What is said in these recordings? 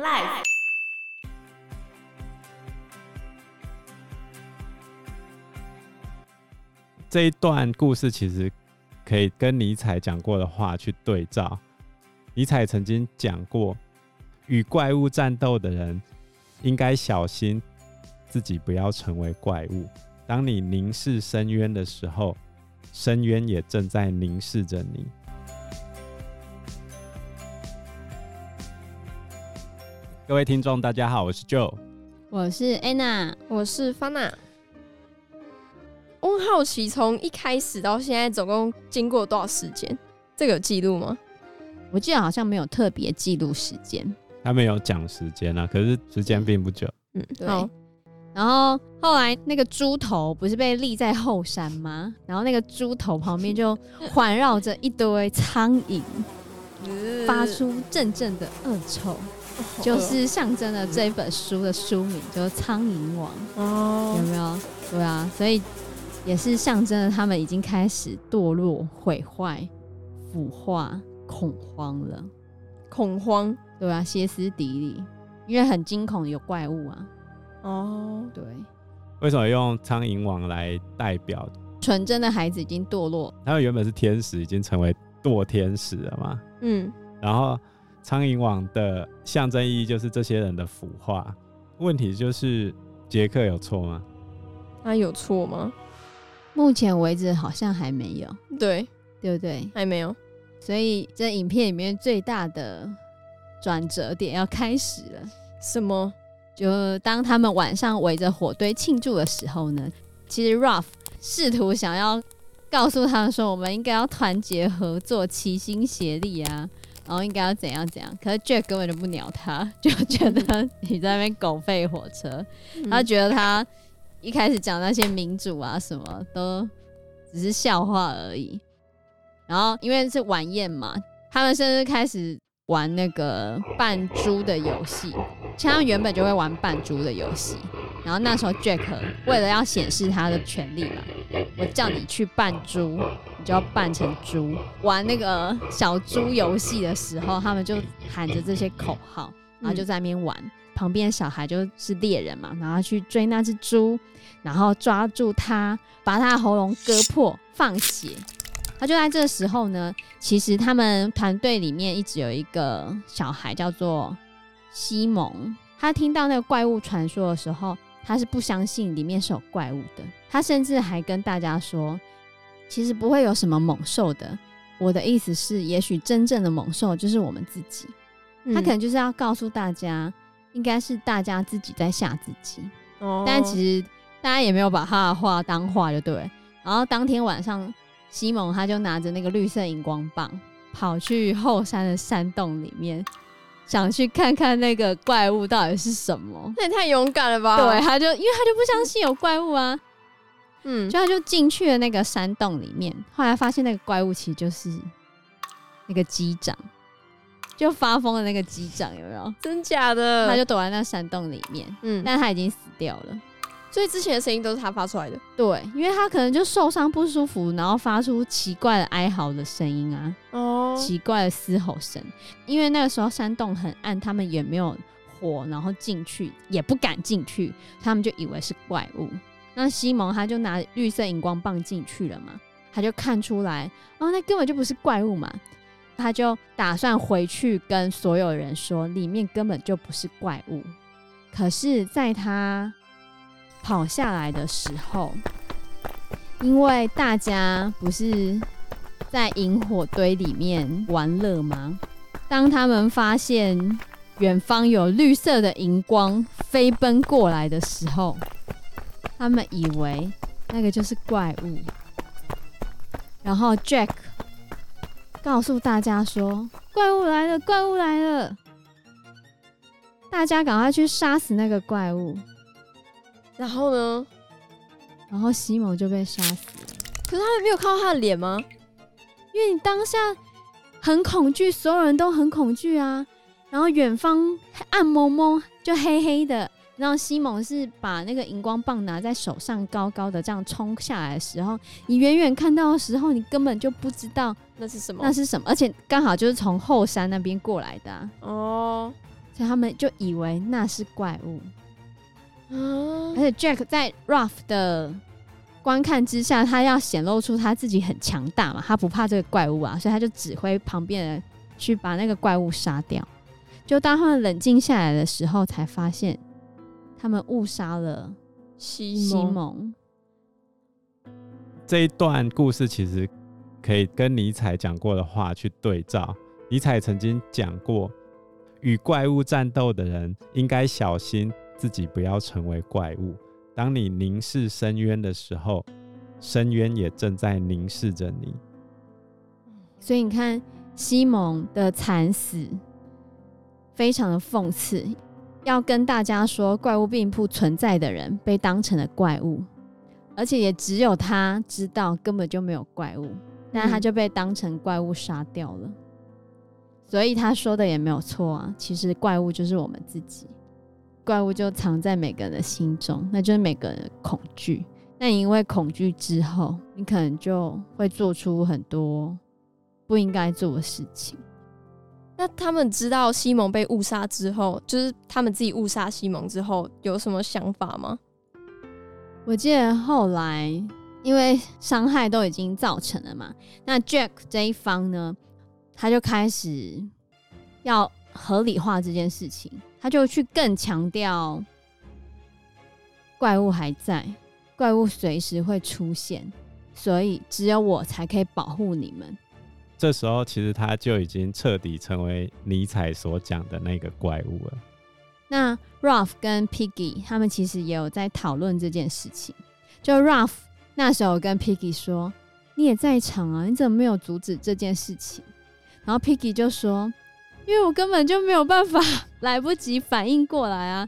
Life。这一段故事其实可以跟尼采讲过的话去对照。尼采曾经讲过，与怪物战斗的人应该小心自己不要成为怪物。当你凝视深渊的时候，深渊也正在凝视着你。各位听众，大家好，我是 Joe，我是 Anna，我是 Fana。我好奇，从一开始到现在，总共经过多少时间？这个有记录吗？我记得好像没有特别记录时间。他没有讲时间啊，可是时间并不久。嗯，对。然后后来那个猪头不是被立在后山吗？然后那个猪头旁边就环绕着一堆苍蝇，发出阵阵的恶臭。就是象征了这本书的书名，就是《苍蝇王》哦，有没有？对啊，所以也是象征了他们已经开始堕落、毁坏、腐化、恐慌了。恐慌，对啊，歇斯底里，因为很惊恐，有怪物啊。哦，对。为什么用苍蝇王来代表纯真的孩子已经堕落？他们原本是天使，已经成为堕天使了嘛？嗯，然后。苍蝇网的象征意义就是这些人的腐化。问题就是杰克有错吗？他有错吗？目前为止好像还没有。对，对不对？还没有。所以这影片里面最大的转折点要开始了。什么？就当他们晚上围着火堆庆祝的时候呢，其实 Ruff 试图想要告诉他们说，我们应该要团结合作，齐心协力啊。然后应该要怎样怎样，可是 Jack 根本就不鸟他，就觉得你在那边狗吠火车。嗯、他觉得他一开始讲那些民主啊什么都只是笑话而已。然后因为是晚宴嘛，他们甚至开始玩那个扮猪的游戏。其实他们原本就会玩扮猪的游戏。然后那时候 Jack 为了要显示他的权利嘛，我叫你去扮猪。你就要扮成猪，玩那个小猪游戏的时候，他们就喊着这些口号，然后就在那边玩。嗯、旁边小孩就是猎人嘛，然后去追那只猪，然后抓住他，把他的喉咙割破，放血。他就在这时候呢，其实他们团队里面一直有一个小孩叫做西蒙，他听到那个怪物传说的时候，他是不相信里面是有怪物的，他甚至还跟大家说。其实不会有什么猛兽的。我的意思是，也许真正的猛兽就是我们自己。嗯、他可能就是要告诉大家，应该是大家自己在吓自己。哦。但其实大家也没有把他的话当话，就对。然后当天晚上，西蒙他就拿着那个绿色荧光棒，跑去后山的山洞里面，想去看看那个怪物到底是什么。那也太勇敢了吧？对，他就因为他就不相信有怪物啊。嗯，就他就进去了那个山洞里面，后来发现那个怪物其实就是那个机长，就发疯的那个机长，有没有？真假的？他就躲在那山洞里面，嗯，但他已经死掉了，所以之前的声音都是他发出来的。对，因为他可能就受伤不舒服，然后发出奇怪的哀嚎的声音啊，哦，奇怪的嘶吼声。因为那个时候山洞很暗，他们也没有火，然后进去也不敢进去，他们就以为是怪物。那西蒙他就拿绿色荧光棒进去了嘛，他就看出来哦，那根本就不是怪物嘛，他就打算回去跟所有人说，里面根本就不是怪物。可是，在他跑下来的时候，因为大家不是在萤火堆里面玩乐吗？当他们发现远方有绿色的荧光飞奔过来的时候，他们以为那个就是怪物，然后 Jack 告诉大家说：“怪物来了，怪物来了！”大家赶快去杀死那个怪物。然后呢？然后西蒙就被杀死了。可是他们没有看到他的脸吗？因为你当下很恐惧，所有人都很恐惧啊。然后远方暗蒙蒙，就黑黑的。然后西蒙是把那个荧光棒拿在手上，高高的这样冲下来的时候，你远远看到的时候，你根本就不知道那是什么，那是什么，而且刚好就是从后山那边过来的、啊、哦，所以他们就以为那是怪物。啊而且 Jack 在 Ruff 的观看之下，他要显露出他自己很强大嘛，他不怕这个怪物啊，所以他就指挥旁边人去把那个怪物杀掉。就当他们冷静下来的时候，才发现他们误杀了西蒙。这一段故事其实可以跟尼采讲过的话去对照。尼采曾经讲过，与怪物战斗的人应该小心自己不要成为怪物。当你凝视深渊的时候，深渊也正在凝视着你。所以你看，西蒙的惨死非常的讽刺，要跟大家说怪物并不存在的人被当成了怪物，而且也只有他知道根本就没有怪物，但他就被当成怪物杀掉了。所以他说的也没有错啊，其实怪物就是我们自己，怪物就藏在每个人的心中，那就是每个人的恐惧。那你因为恐惧之后，你可能就会做出很多不应该做的事情。那他们知道西蒙被误杀之后，就是他们自己误杀西蒙之后，有什么想法吗？我记得后来因为伤害都已经造成了嘛，那 Jack 这一方呢，他就开始要合理化这件事情，他就去更强调怪物还在，怪物随时会出现，所以只有我才可以保护你们。这时候，其实他就已经彻底成为尼采所讲的那个怪物了。那 Ruff 跟 Piggy 他们其实也有在讨论这件事情。就 Ruff 那时候跟 Piggy 说：“你也在场啊，你怎么没有阻止这件事情？”然后 Piggy 就说：“因为我根本就没有办法，来不及反应过来啊，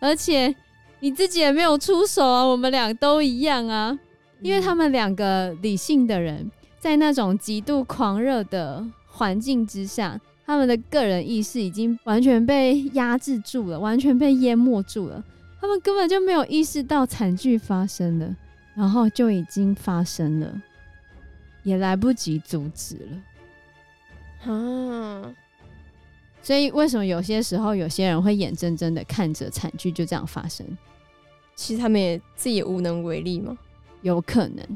而且你自己也没有出手啊，我们俩都一样啊。因为他们两个理性的人，在那种极度狂热的环境之下。”他们的个人意识已经完全被压制住了，完全被淹没住了。他们根本就没有意识到惨剧发生了，然后就已经发生了，也来不及阻止了。啊！所以为什么有些时候有些人会眼睁睁的看着惨剧就这样发生？其实他们也自己也无能为力吗？有可能。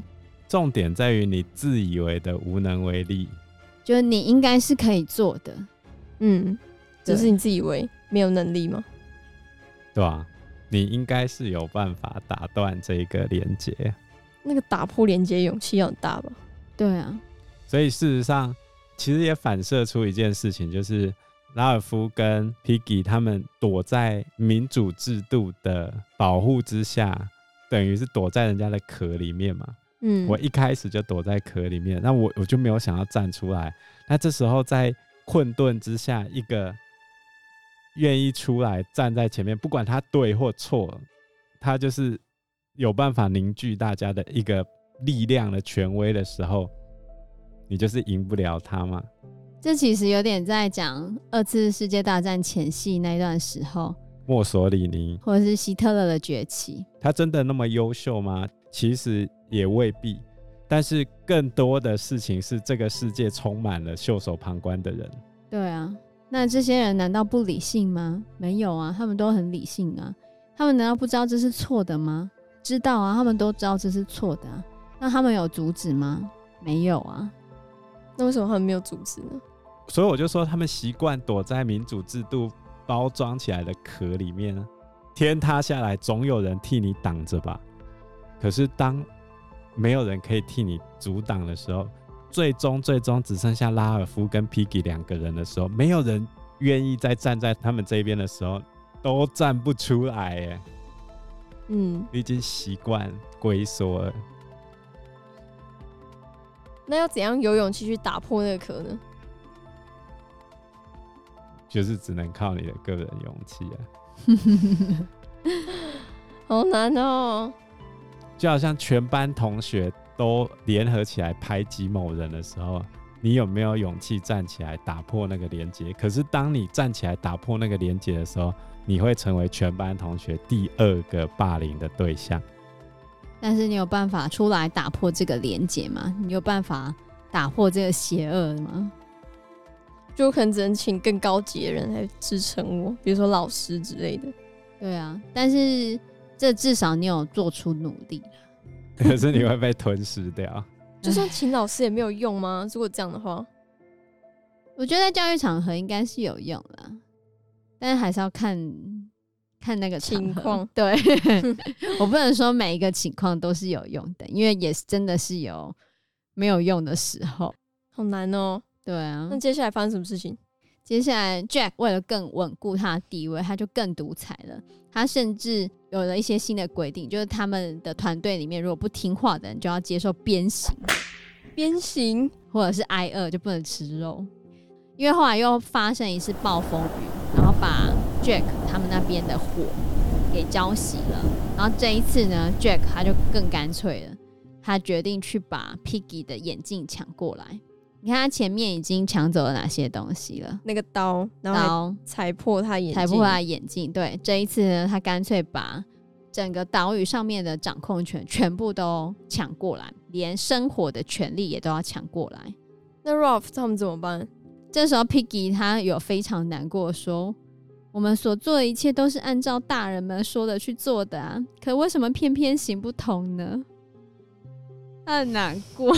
重点在于你自以为的无能为力。就是你应该是可以做的，嗯，只是你自以为没有能力吗？对啊，你应该是有办法打断这一个连接。那个打破连接勇气要很大吧？对啊，所以事实上，其实也反射出一件事情，就是拉尔夫跟 Piggy 他们躲在民主制度的保护之下，等于是躲在人家的壳里面嘛。嗯，我一开始就躲在壳里面，那我我就没有想要站出来。那这时候在困顿之下，一个愿意出来站在前面，不管他对或错，他就是有办法凝聚大家的一个力量的权威的时候，你就是赢不了他嘛。这其实有点在讲二次世界大战前夕那段时候，墨索里尼或者是希特勒的崛起，他真的那么优秀吗？其实也未必，但是更多的事情是这个世界充满了袖手旁观的人。对啊，那这些人难道不理性吗？没有啊，他们都很理性啊。他们难道不知道这是错的吗？知道啊，他们都知道这是错的啊。那他们有阻止吗？没有啊。那为什么他们没有阻止呢？所以我就说，他们习惯躲在民主制度包装起来的壳里面，天塌下来总有人替你挡着吧。可是，当没有人可以替你阻挡的时候，最终最终只剩下拉尔夫跟 Piggy 两个人的时候，没有人愿意再站在他们这边的时候，都站不出来。耶，嗯，已经习惯龟缩了。那要怎样有勇气去打破那个壳呢？就是只能靠你的个人勇气啊！好难哦。就好像全班同学都联合起来排挤某人的时候，你有没有勇气站起来打破那个连接？可是当你站起来打破那个连接的时候，你会成为全班同学第二个霸凌的对象。但是你有办法出来打破这个连接吗？你有办法打破这个邪恶吗？就可能只能请更高级的人来支撑我，比如说老师之类的。对啊，但是这至少你有做出努力。可是你会被吞噬掉。就算请老师也没有用吗？如果这样的话，我觉得在教育场合应该是有用啦，但是还是要看看那个情况。对，我不能说每一个情况都是有用的，因为也是真的是有没有用的时候。好难哦。对啊。那接下来发生什么事情？接下来，Jack 为了更稳固他的地位，他就更独裁了。他甚至有了一些新的规定，就是他们的团队里面，如果不听话的人就要接受鞭刑，鞭刑或者是挨饿，就不能吃肉。因为后来又发生一次暴风雨，然后把 Jack 他们那边的火给浇熄了。然后这一次呢，Jack 他就更干脆了，他决定去把 Piggy 的眼镜抢过来。你看他前面已经抢走了哪些东西了？那个刀，然后踩破他眼镜，踩破他眼镜。对，这一次呢，他干脆把整个岛屿上面的掌控权全部都抢过来，连生活的权利也都要抢过来。那 Rolf 他们怎么办？这时候 Piggy 他有非常难过，说：“我们所做的一切都是按照大人们说的去做的啊，可为什么偏偏行不通呢？” 他很难过。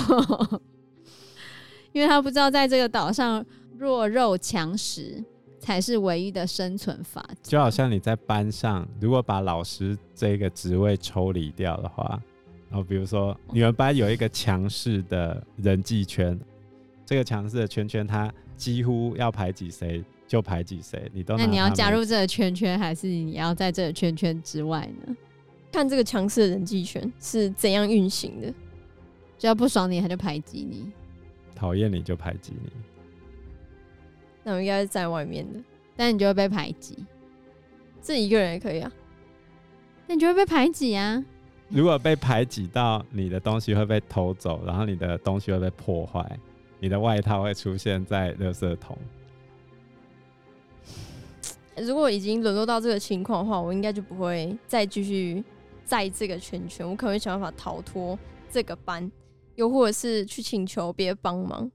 因为他不知道，在这个岛上，弱肉强食才是唯一的生存法则。就好像你在班上，如果把老师这个职位抽离掉的话，然后比如说你们班有一个强势的人际圈，这个强势的圈圈，他几乎要排挤谁就排挤谁，你都。那你要加入这个圈圈，还是你要在这个圈圈之外呢？看这个强势的人际圈是怎样运行的，只要不爽你，他就排挤你。讨厌你就排挤你，那我应该是在外面的，但你就会被排挤。自己一个人也可以啊，那你就会被排挤啊。如果被排挤到你的东西会被偷走，然后你的东西会被破坏，你的外套会出现在垃圾桶。如果已经沦落到这个情况的话，我应该就不会再继续在这个圈圈，我可能会想办法逃脱这个班。又或者是去请求别人帮忙，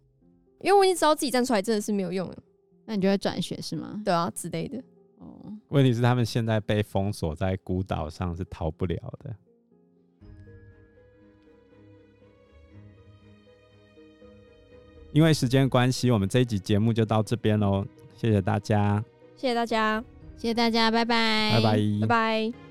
因为我已经知道自己站出来真的是没有用了，那你就会转学是吗？对啊，之类的。哦，问题是他们现在被封锁在孤岛上，是逃不了的。因为时间关系，我们这一集节目就到这边喽，谢谢大家，谢谢大家，谢谢大家，拜拜，拜拜，拜拜。